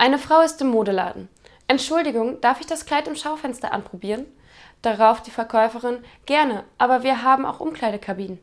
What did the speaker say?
Eine Frau ist im Modeladen. Entschuldigung, darf ich das Kleid im Schaufenster anprobieren? Darauf die Verkäuferin, gerne, aber wir haben auch Umkleidekabinen.